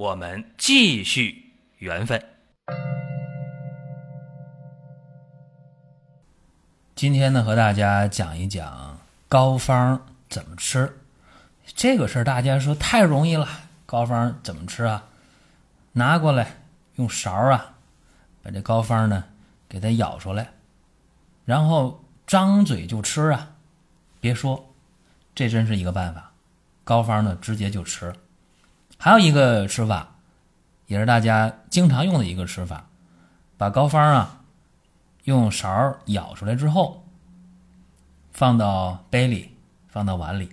我们继续缘分。今天呢，和大家讲一讲膏方怎么吃。这个事儿大家说太容易了，膏方怎么吃啊？拿过来，用勺啊，把这膏方呢给它舀出来，然后张嘴就吃啊！别说，这真是一个办法。膏方呢，直接就吃。还有一个吃法，也是大家经常用的一个吃法，把膏方啊用勺舀出来之后，放到杯里，放到碗里，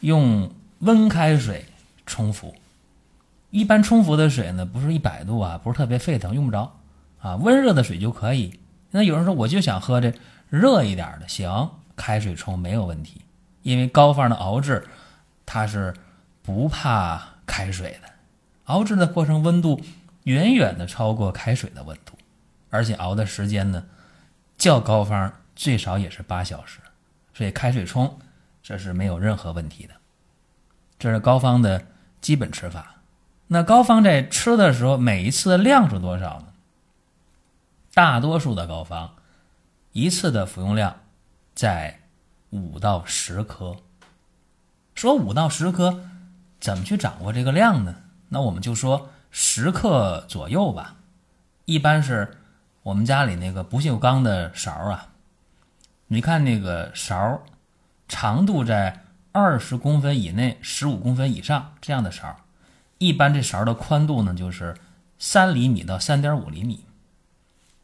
用温开水冲服。一般冲服的水呢，不是一百度啊，不是特别沸腾，用不着啊，温热的水就可以。那有人说，我就想喝这热一点的，行，开水冲没有问题，因为膏方的熬制它是不怕开水的，熬制的过程温度远远的超过开水的温度，而且熬的时间呢，较膏方最少也是八小时，所以开水冲这是没有任何问题的。这是膏方的基本吃法。那膏方在吃的时候，每一次的量是多少呢？大多数的膏方，一次的服用量在五到十颗。说五到十颗，怎么去掌握这个量呢？那我们就说十克左右吧。一般是我们家里那个不锈钢的勺啊，你看那个勺长度在二十公分以内、十五公分以上这样的勺。一般这勺的宽度呢，就是三厘米到三点五厘米。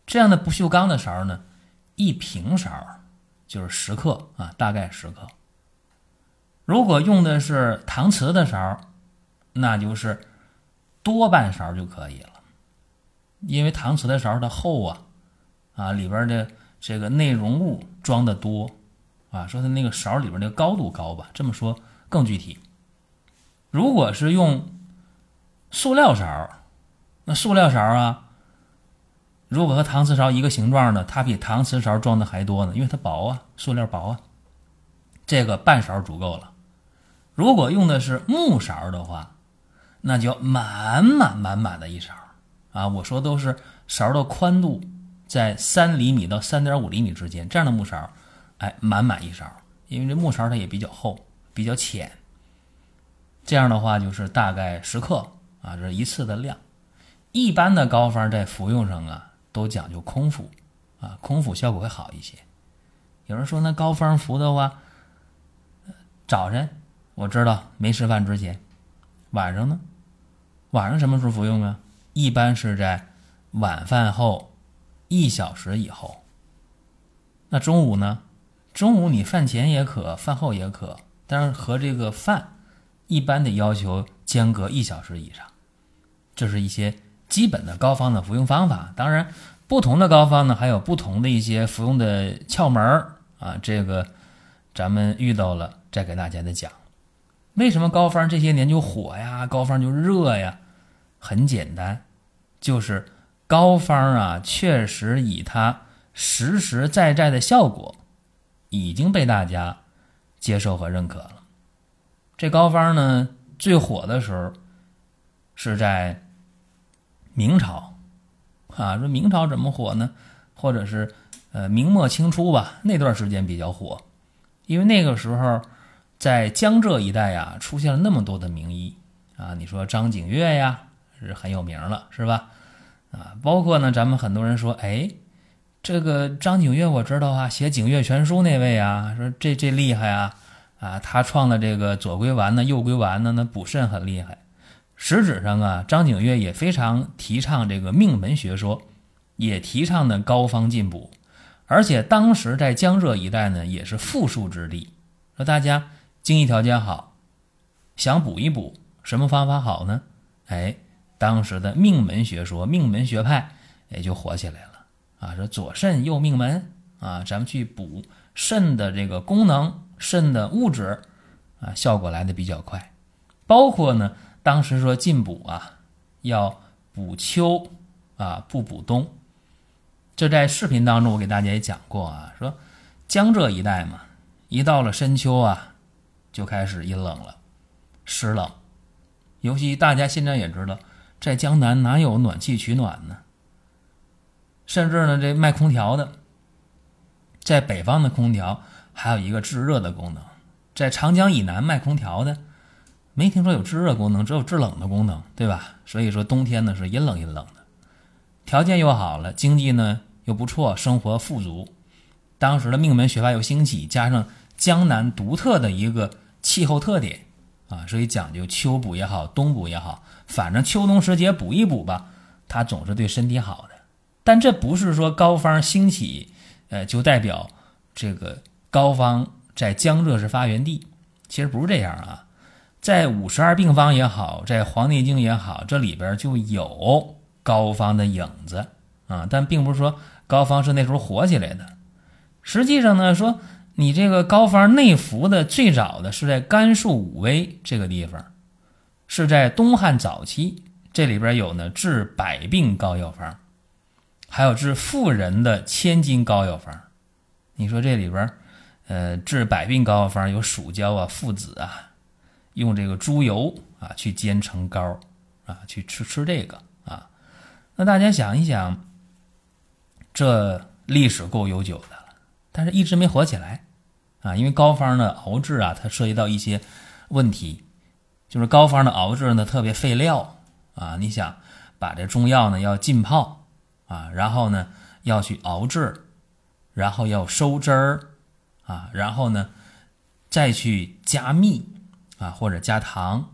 这样的不锈钢的勺呢，一平勺就是十克啊，大概十克。如果用的是搪瓷的勺，那就是多半勺就可以了。因为搪瓷的勺它厚啊，啊里边的这个内容物装的多啊，说它那个勺里边的高度高吧，这么说更具体。如果是用塑料勺，那塑料勺啊，如果和搪瓷勺一个形状的，它比搪瓷勺装的还多呢，因为它薄啊，塑料薄啊。这个半勺足够了。如果用的是木勺的话，那就满满满满的一勺啊！我说都是勺的宽度在三厘米到三点五厘米之间，这样的木勺，哎，满满一勺，因为这木勺它也比较厚，比较浅。这样的话就是大概十克。啊，这是一次的量。一般的膏方在服用上啊，都讲究空腹，啊，空腹效果会好一些。有人说那膏方服的话，早晨我知道没吃饭之前，晚上呢，晚上什么时候服用啊？一般是在晚饭后一小时以后。那中午呢？中午你饭前也可，饭后也可，但是和这个饭一般得要求间隔一小时以上。这是一些基本的膏方的服用方法，当然，不同的膏方呢，还有不同的一些服用的窍门儿啊。这个咱们遇到了再给大家的讲。为什么膏方这些年就火呀？膏方就热呀？很简单，就是膏方啊，确实以它实实在在的效果已经被大家接受和认可了。这膏方呢，最火的时候是在。明朝，啊，说明朝怎么火呢？或者是，呃，明末清初吧，那段时间比较火，因为那个时候在江浙一带呀，出现了那么多的名医啊，你说张景岳呀，是很有名了，是吧？啊，包括呢，咱们很多人说，哎，这个张景岳我知道啊，写《景岳全书》那位啊，说这这厉害啊，啊，他创的这个左归丸呢，右归丸呢，那补肾很厉害。实质上啊，张景岳也非常提倡这个命门学说，也提倡呢膏方进补，而且当时在江浙一带呢也是富庶之地，说大家经济条件好，想补一补，什么方法好呢？哎，当时的命门学说、命门学派也就火起来了啊，说左肾右命门啊，咱们去补肾的这个功能、肾的物质啊，效果来的比较快。包括呢，当时说进补啊，要补秋啊，不补冬。这在视频当中我给大家也讲过啊，说江浙一带嘛，一到了深秋啊，就开始阴冷了，湿冷。尤其大家现在也知道，在江南哪有暖气取暖呢？甚至呢，这卖空调的，在北方的空调还有一个制热的功能，在长江以南卖空调的，没听说有制热功能，只有制冷的功能，对吧？所以说冬天呢是阴冷阴冷的，条件又好了，经济呢又不错，生活富足。当时的命门学派又兴起，加上江南独特的一个气候特点。啊，所以讲究秋补也好，冬补也好，反正秋冬时节补一补吧，它总是对身体好的。但这不是说膏方兴起，呃，就代表这个膏方在江浙是发源地。其实不是这样啊，在五十二病方也好，在《黄帝经》也好，这里边就有膏方的影子啊。但并不是说膏方是那时候火起来的。实际上呢，说。你这个膏方内服的最早的是在甘肃武威这个地方，是在东汉早期，这里边有呢治百病膏药方，还有治妇人的千金膏药方。你说这里边，呃，治百病膏药方有蜀椒啊、附子啊，用这个猪油啊去煎成膏啊，去吃吃这个啊。那大家想一想，这历史够悠久的，但是一直没火起来。啊，因为膏方的熬制啊，它涉及到一些问题，就是膏方的熬制呢特别费料啊。你想把这中药呢要浸泡啊，然后呢要去熬制，然后要收汁儿啊，然后呢再去加蜜啊或者加糖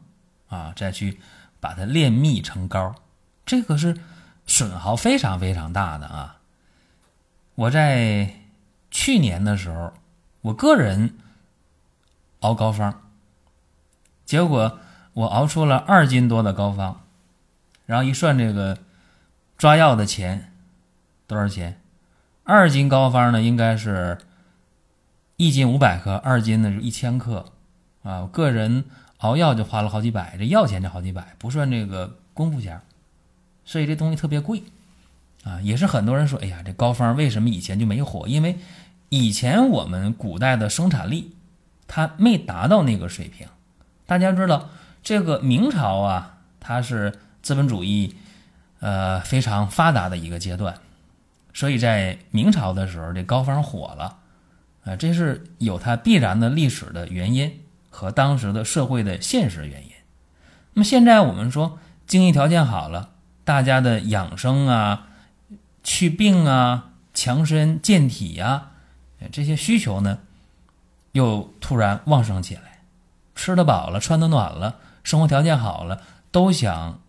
啊，再去把它炼蜜成膏，这个是损耗非常非常大的啊。我在去年的时候。我个人熬膏方，结果我熬出了二斤多的膏方，然后一算这个抓药的钱多少钱？二斤膏方呢，应该是一斤五百克，二斤呢是一千克啊。我个人熬药就花了好几百，这药钱就好几百，不算这个功夫钱，所以这东西特别贵啊。也是很多人说，哎呀，这膏方为什么以前就没火？因为以前我们古代的生产力，它没达到那个水平。大家知道，这个明朝啊，它是资本主义，呃，非常发达的一个阶段。所以在明朝的时候，这膏方火了，啊，这是有它必然的历史的原因和当时的社会的现实原因。那么现在我们说经济条件好了，大家的养生啊、祛病啊、强身健体呀。这些需求呢，又突然旺盛起来，吃得饱了，穿得暖了，生活条件好了，都想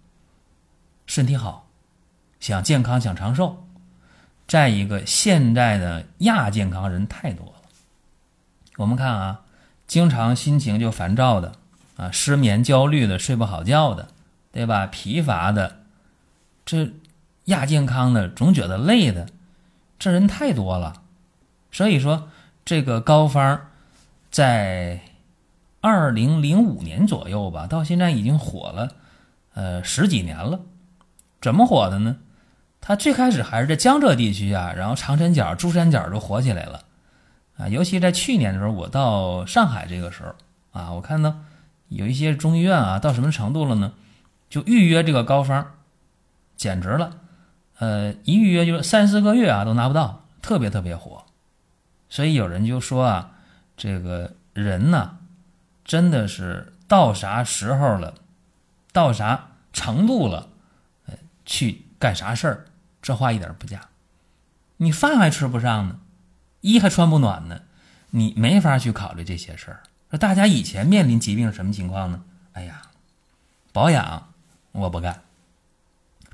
身体好，想健康，想长寿。再一个，现在的亚健康人太多了。我们看啊，经常心情就烦躁的啊，失眠、焦虑的，睡不好觉的，对吧？疲乏的，这亚健康的总觉得累的，这人太多了。所以说，这个膏方在二零零五年左右吧，到现在已经火了，呃十几年了。怎么火的呢？它最开始还是在江浙地区啊，然后长三角、珠三角都火起来了啊。尤其在去年的时候，我到上海这个时候啊，我看到有一些中医院啊，到什么程度了呢？就预约这个膏方，简直了，呃，一预约就是三四个月啊都拿不到，特别特别火。所以有人就说啊，这个人呢，真的是到啥时候了，到啥程度了，呃，去干啥事儿，这话一点不假。你饭还吃不上呢，衣还穿不暖呢，你没法去考虑这些事儿。说大家以前面临疾病什么情况呢？哎呀，保养我不干，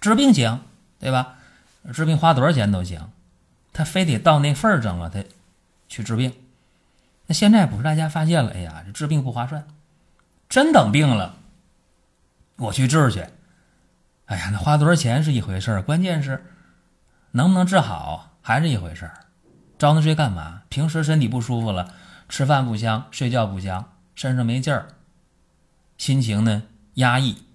治病行，对吧？治病花多少钱都行，他非得到那份儿上了，他。去治病，那现在不是大家发现了？哎呀，这治病不划算，真等病了，我去治去，哎呀，那花多少钱是一回事儿，关键是能不能治好还是一回事儿。招那税干嘛？平时身体不舒服了，吃饭不香，睡觉不香，身上没劲儿，心情呢压抑，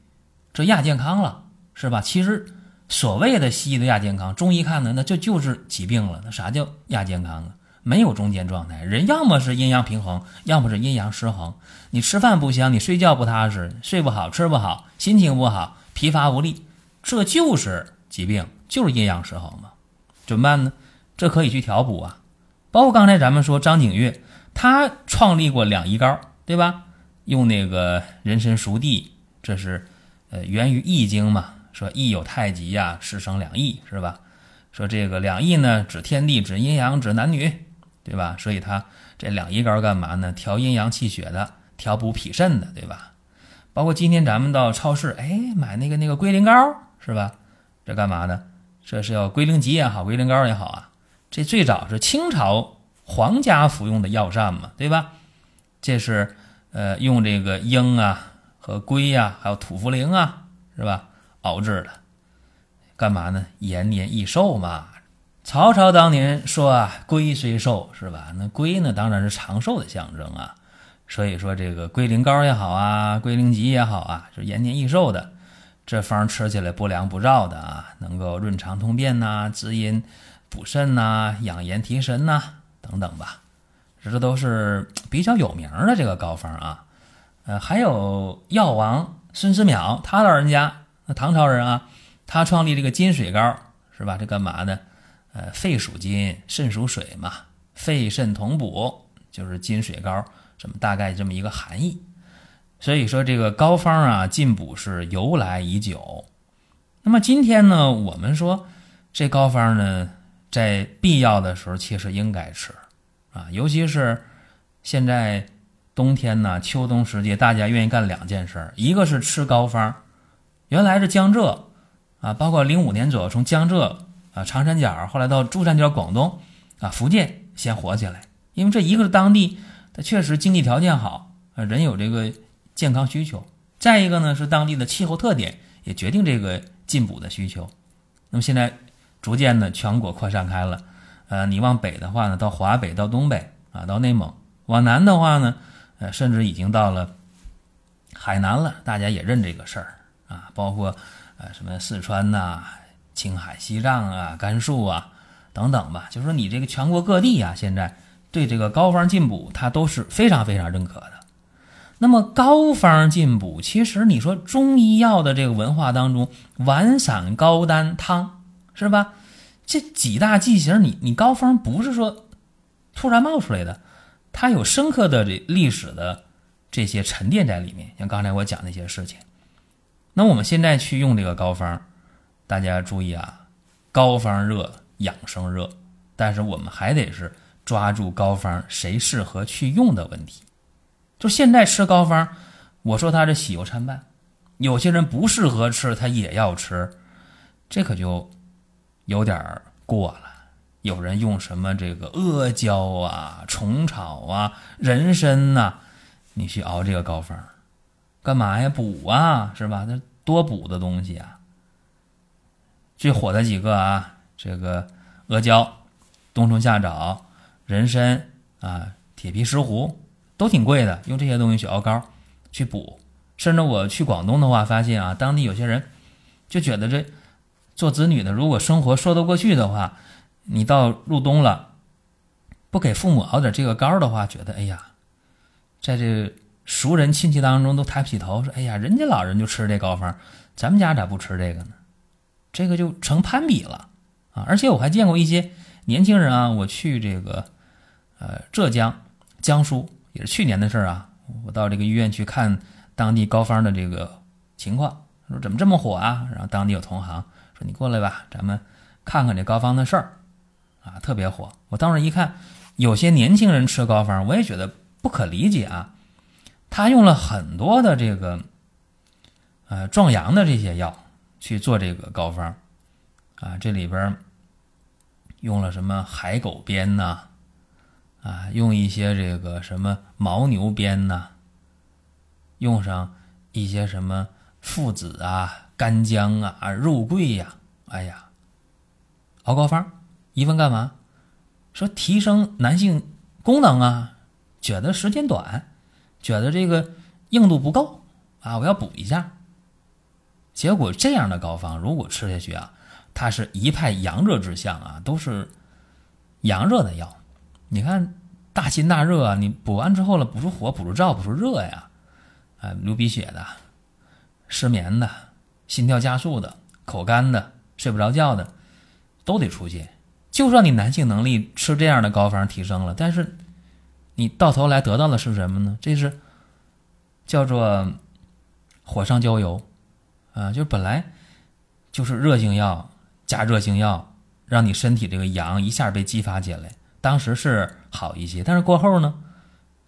这亚健康了，是吧？其实所谓的西医的亚健康，中医看呢，那就就是疾病了。那啥叫亚健康啊？没有中间状态，人要么是阴阳平衡，要么是阴阳失衡。你吃饭不香，你睡觉不踏实，睡不好，吃不好，心情不好，疲乏无力，这就是疾病，就是阴阳失衡嘛。怎么办呢？这可以去调补啊。包括刚才咱们说张景岳，他创立过两仪膏，对吧？用那个人参熟地，这是呃源于易经嘛，说易有太极呀，是生两仪是吧？说这个两仪呢，指天地，指阴阳，指男女。对吧？所以它这两仪膏干嘛呢？调阴阳气血的，调补脾肾的，对吧？包括今天咱们到超市，哎，买那个那个龟苓膏，是吧？这干嘛呢？这是要龟苓集也好，龟苓膏也好啊。这最早是清朝皇家服用的药膳嘛，对吧？这是呃用这个鹰啊和龟呀，还有土茯苓啊，是吧？熬制的，干嘛呢？延年益寿嘛。曹操当年说啊，龟虽寿，是吧？那龟呢，当然是长寿的象征啊。所以说，这个龟苓膏也好啊，龟苓集也好啊，就延年益寿的。这方吃起来不凉不燥的啊，能够润肠通便呐，滋阴补肾呐，养颜提神呐，等等吧。这都是比较有名的这个膏方啊。呃，还有药王孙思邈，他老人家，那唐朝人啊，他创立这个金水膏，是吧？这干嘛的？呃，肺属金，肾属水嘛，肺肾同补就是金水膏，这么大概这么一个含义。所以说这个膏方啊，进补是由来已久。那么今天呢，我们说这膏方呢，在必要的时候其实应该吃啊，尤其是现在冬天呢，秋冬时节，大家愿意干两件事儿，一个是吃膏方。原来是江浙啊，包括零五年左右从江浙。啊，长三角后来到珠三角、广东，啊，福建先火起来，因为这一个是当地它确实经济条件好，啊，人有这个健康需求；再一个呢是当地的气候特点也决定这个进补的需求。那么现在逐渐的全国扩散开了，呃，你往北的话呢，到华北、到东北啊，到内蒙；往南的话呢，呃，甚至已经到了海南了，大家也认这个事儿啊，包括呃什么四川呐。青海、西藏啊、甘肃啊等等吧，就是说你这个全国各地啊，现在对这个膏方进补，它都是非常非常认可的。那么膏方进补，其实你说中医药的这个文化当中，丸散、膏丹、汤，是吧？这几大剂型，你你膏方不是说突然冒出来的，它有深刻的这历史的这些沉淀在里面。像刚才我讲那些事情，那我们现在去用这个膏方。大家注意啊，膏方热养生热，但是我们还得是抓住膏方谁适合去用的问题。就现在吃膏方，我说它是喜忧参半，有些人不适合吃，他也要吃，这可就有点过了。有人用什么这个阿胶啊、虫草啊、人参呐，你去熬这个膏方，干嘛呀？补啊，是吧？那多补的东西啊。最火的几个啊，这个阿胶、冬虫夏草、人参啊、铁皮石斛都挺贵的，用这些东西去熬膏去补。甚至我去广东的话，发现啊，当地有些人就觉得这做子女的，如果生活说得过去的话，你到入冬了，不给父母熬点这个膏的话，觉得哎呀，在这熟人亲戚当中都抬不起头，说哎呀，人家老人就吃这膏方，咱们家咋不吃这个呢？这个就成攀比了啊！而且我还见过一些年轻人啊，我去这个呃浙江、江苏，也是去年的事儿啊。我到这个医院去看当地膏方的这个情况，说怎么这么火啊？然后当地有同行说：“你过来吧，咱们看看这膏方的事儿啊，特别火。”我当时一看，有些年轻人吃膏方，我也觉得不可理解啊。他用了很多的这个呃壮阳的这些药。去做这个膏方，啊，这里边用了什么海狗鞭呐，啊，用一些这个什么牦牛鞭呐，用上一些什么附子啊、干姜啊、肉桂呀，哎呀，熬膏方，一问干嘛？说提升男性功能啊，觉得时间短，觉得这个硬度不够啊，我要补一下。结果这样的膏方如果吃下去啊，它是一派阳热之象啊，都是阳热的药。你看大辛大热啊，你补完之后了，补出火，补出燥，补出热呀，啊，流鼻血的、失眠的、心跳加速的、口干的、睡不着觉的，都得出现。就算你男性能力吃这样的膏方提升了，但是你到头来得到的是什么呢？这是叫做火上浇油。啊，就是本来就是热性药加热性药，让你身体这个阳一下被激发起来，当时是好一些。但是过后呢，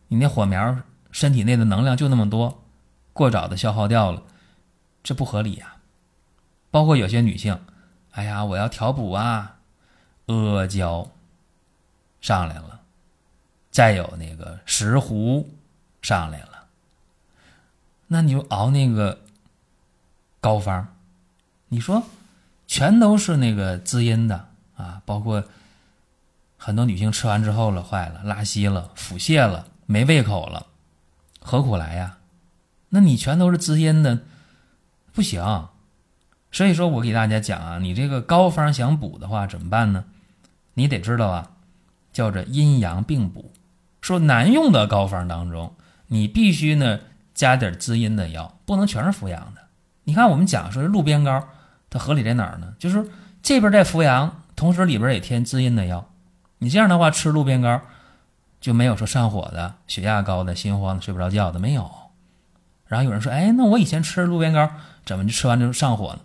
你那火苗身体内的能量就那么多，过早的消耗掉了，这不合理呀。包括有些女性，哎呀，我要调补啊，阿胶上来了，再有那个石斛上来了，那你就熬那个。膏方，你说全都是那个滋阴的啊，包括很多女性吃完之后了，坏了，拉稀了，腹泻了，没胃口了，何苦来呀？那你全都是滋阴的，不行。所以说我给大家讲啊，你这个膏方想补的话怎么办呢？你得知道啊，叫做阴阳并补。说难用的膏方当中，你必须呢加点滋阴的药，不能全是扶阳的。你看，我们讲说鹿鞭膏，它合理在哪儿呢？就是这边在扶阳，同时里边也添滋阴的药。你这样的话吃鹿鞭膏，就没有说上火的、血压高的、心慌的、睡不着觉的没有。然后有人说：“哎，那我以前吃鹿鞭膏，怎么就吃完就上火呢？”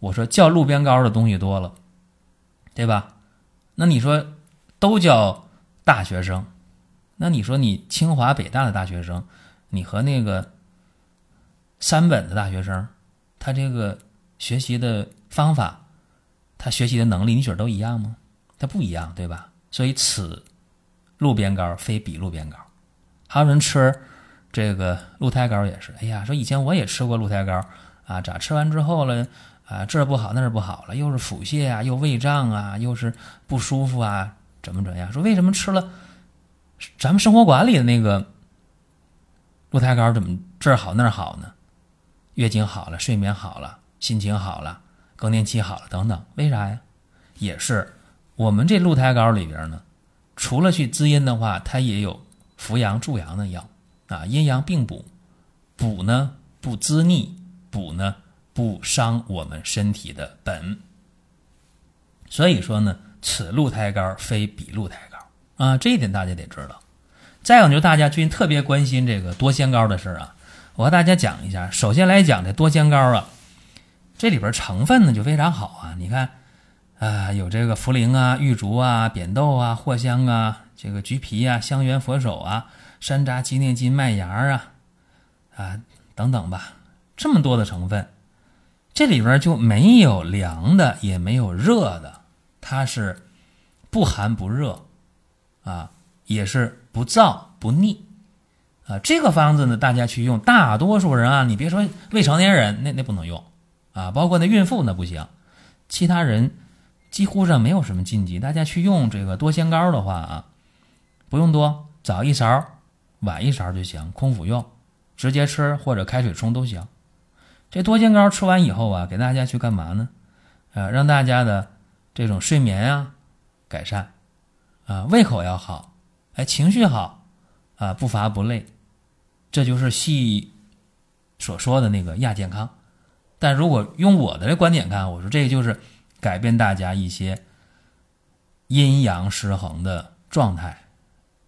我说：“叫鹿鞭膏的东西多了，对吧？那你说都叫大学生，那你说你清华北大的大学生，你和那个三本的大学生。”他这个学习的方法，他学习的能力，你觉得都一样吗？他不一样，对吧？所以此路边膏非彼路边膏。还有人吃这个鹿胎膏也是，哎呀，说以前我也吃过鹿胎膏啊，咋吃完之后了啊，这不好那儿不好了，又是腹泻啊，又胃胀啊，又是不舒服啊，怎么怎么样？说为什么吃了咱们生活馆里的那个鹿胎膏，怎么这儿好那儿好呢？月经好了，睡眠好了，心情好了，更年期好了，等等，为啥呀？也是我们这鹿胎膏里边呢，除了去滋阴的话，它也有扶阳助阳的药啊，阴阳并补，补呢不滋腻，补呢不伤我们身体的本。所以说呢，此鹿胎膏非彼鹿胎膏啊，这一点大家得知道。再有就是大家最近特别关心这个多仙膏的事儿啊。我和大家讲一下，首先来讲这多仙膏啊，这里边成分呢就非常好啊。你看，啊有这个茯苓啊、玉竹啊、扁豆啊、藿香啊、这个橘皮啊、香橼佛手啊、山楂、鸡内金、麦芽啊，啊等等吧，这么多的成分，这里边就没有凉的，也没有热的，它是不寒不热，啊，也是不燥不腻。啊，这个方子呢，大家去用。大多数人啊，你别说未成年人，那那不能用啊，包括那孕妇那不行。其他人几乎上没有什么禁忌。大家去用这个多仙膏的话啊，不用多，早一勺，晚一勺就行，空腹用，直接吃或者开水冲都行。这多仙膏吃完以后啊，给大家去干嘛呢？呃，让大家的这种睡眠啊改善，啊，胃口要好，哎，情绪好，啊，不乏不累。这就是西医所说的那个亚健康，但如果用我的观点看，我说这就是改变大家一些阴阳失衡的状态、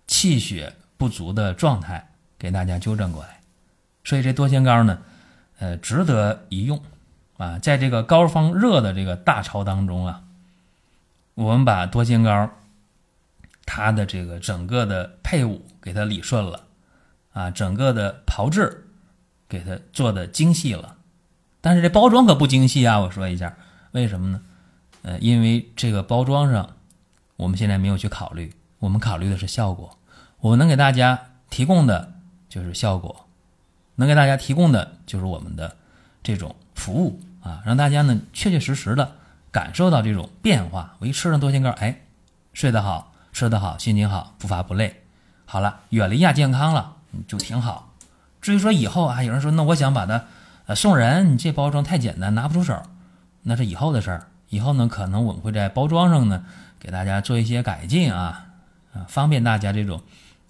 气血不足的状态，给大家纠正过来。所以这多仙膏呢，呃，值得一用啊。在这个高方热的这个大潮当中啊，我们把多仙膏它的这个整个的配伍给它理顺了。啊，整个的炮制给它做的精细了，但是这包装可不精细啊！我说一下，为什么呢？呃，因为这个包装上，我们现在没有去考虑，我们考虑的是效果。我们能给大家提供的就是效果，能给大家提供的就是我们的这种服务啊，让大家呢确确实实的感受到这种变化。我一吃上多仙膏，哎，睡得好，吃得好，心情好，不乏不累。好了，远离亚健康了，就挺好。至于说以后啊，有人说那我想把它呃送人，你这包装太简单，拿不出手，那是以后的事儿。以后呢，可能我们会在包装上呢给大家做一些改进啊，啊，方便大家这种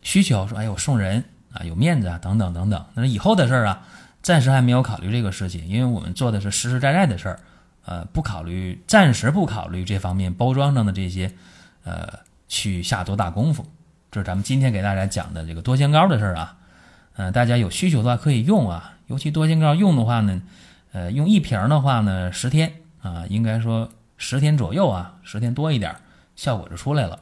需求。说哎，我送人啊，有面子啊，等等等等。那是以后的事儿啊，暂时还没有考虑这个事情，因为我们做的是实实在在的事儿，呃，不考虑，暂时不考虑这方面包装上的这些，呃，去下多大功夫。这是咱们今天给大家讲的这个多仙膏的事儿啊，嗯，大家有需求的话可以用啊，尤其多仙膏用的话呢，呃，用一瓶的话呢，十天。啊，应该说十天左右啊，十天多一点，效果就出来了。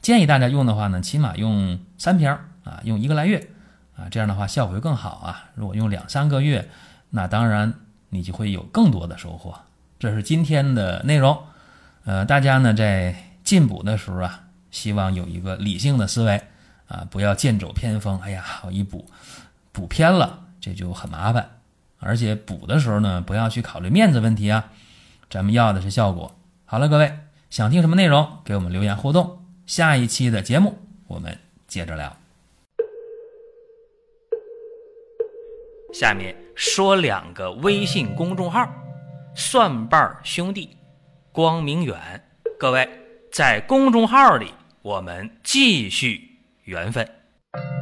建议大家用的话呢，起码用三瓶啊，用一个来月啊，这样的话效果会更好啊。如果用两三个月，那当然你就会有更多的收获。这是今天的内容。呃，大家呢在进补的时候啊，希望有一个理性的思维啊，不要剑走偏锋。哎呀，我一补补偏了，这就很麻烦。而且补的时候呢，不要去考虑面子问题啊。咱们要的是效果。好了，各位想听什么内容，给我们留言互动。下一期的节目我们接着聊。下面说两个微信公众号：蒜瓣兄弟、光明远。各位在公众号里，我们继续缘分。